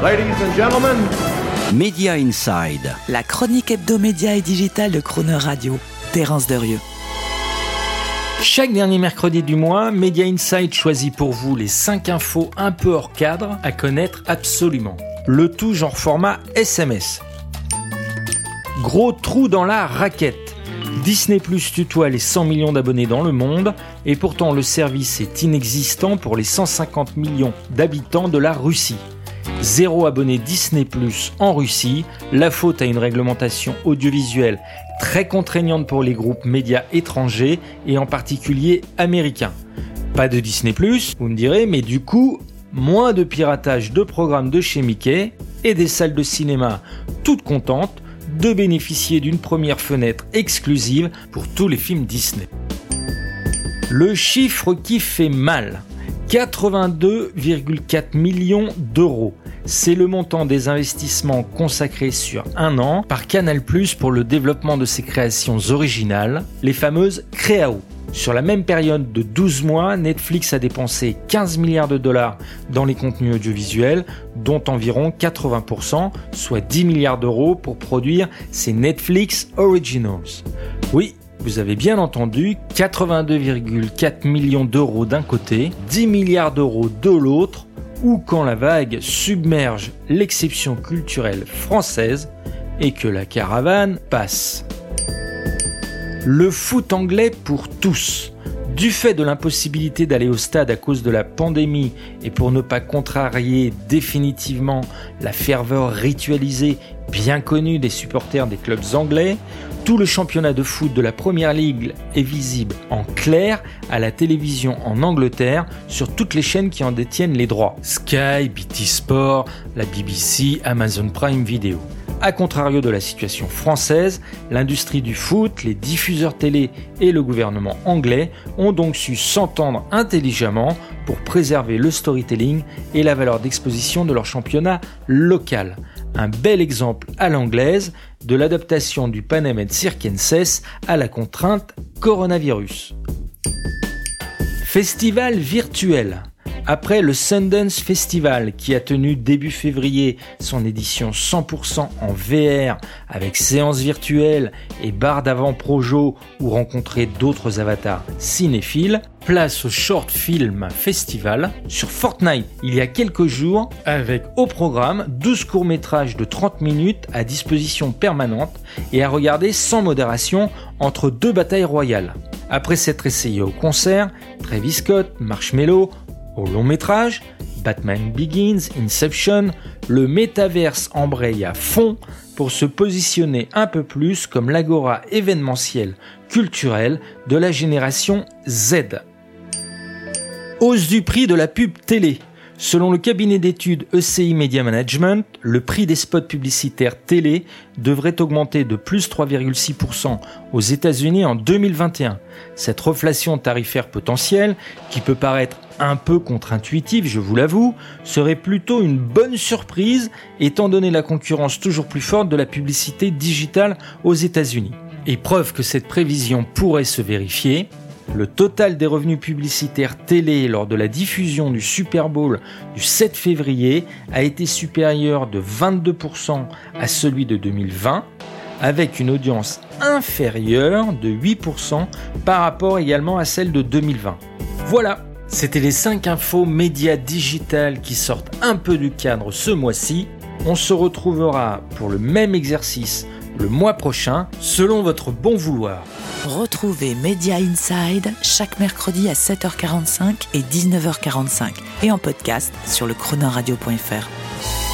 Ladies and gentlemen, Media Inside. La chronique hebdomédia et digitale de Croner Radio. Terence Derieux. Chaque dernier mercredi du mois, Media Inside choisit pour vous les 5 infos un peu hors cadre à connaître absolument. Le tout genre format SMS. Gros trou dans la raquette. Disney Plus tutoie les 100 millions d'abonnés dans le monde et pourtant le service est inexistant pour les 150 millions d'habitants de la Russie. Zéro abonné Disney Plus en Russie, la faute à une réglementation audiovisuelle très contraignante pour les groupes médias étrangers et en particulier américains. Pas de Disney Plus, vous me direz, mais du coup, moins de piratage de programmes de chez Mickey et des salles de cinéma toutes contentes de bénéficier d'une première fenêtre exclusive pour tous les films Disney. Le chiffre qui fait mal. 82,4 millions d'euros. C'est le montant des investissements consacrés sur un an par Canal ⁇ pour le développement de ses créations originales, les fameuses Créao. Sur la même période de 12 mois, Netflix a dépensé 15 milliards de dollars dans les contenus audiovisuels, dont environ 80%, soit 10 milliards d'euros pour produire ses Netflix Originals. Oui, vous avez bien entendu, 82,4 millions d'euros d'un côté, 10 milliards d'euros de l'autre, ou quand la vague submerge l'exception culturelle française et que la caravane passe. Le foot anglais pour tous. Du fait de l'impossibilité d'aller au stade à cause de la pandémie et pour ne pas contrarier définitivement la ferveur ritualisée bien connue des supporters des clubs anglais, tout le championnat de foot de la Première Ligue est visible en clair à la télévision en Angleterre sur toutes les chaînes qui en détiennent les droits. Sky, BT Sport, la BBC, Amazon Prime Video. A contrario de la situation française, l'industrie du foot, les diffuseurs télé et le gouvernement anglais ont donc su s'entendre intelligemment pour préserver le storytelling et la valeur d'exposition de leur championnat local. Un bel exemple à l'anglaise de l'adaptation du Panem Circenses à la contrainte coronavirus. Festival virtuel. Après le Sundance Festival qui a tenu début février son édition 100% en VR avec séances virtuelles et barres d'avant-projo où rencontrer d'autres avatars cinéphiles, place au Short Film Festival sur Fortnite il y a quelques jours avec au programme 12 courts-métrages de 30 minutes à disposition permanente et à regarder sans modération entre deux batailles royales. Après s'être essayé au concert, Travis Scott, Marshmello, au long métrage, Batman Begins, Inception, le métaverse embraye à fond pour se positionner un peu plus comme l'agora événementielle culturelle de la génération Z. Hausse du prix de la pub télé. Selon le cabinet d'études ECI Media Management, le prix des spots publicitaires télé devrait augmenter de plus 3,6% aux États-Unis en 2021. Cette reflation tarifaire potentielle, qui peut paraître un peu contre-intuitive, je vous l'avoue, serait plutôt une bonne surprise étant donné la concurrence toujours plus forte de la publicité digitale aux États-Unis. Et preuve que cette prévision pourrait se vérifier, le total des revenus publicitaires télé lors de la diffusion du Super Bowl du 7 février a été supérieur de 22% à celui de 2020, avec une audience inférieure de 8% par rapport également à celle de 2020. Voilà, c'était les 5 infos médias digitales qui sortent un peu du cadre ce mois-ci. On se retrouvera pour le même exercice le mois prochain, selon votre bon vouloir. Retrouvez Media Inside chaque mercredi à 7h45 et 19h45 et en podcast sur le chronoradio.fr.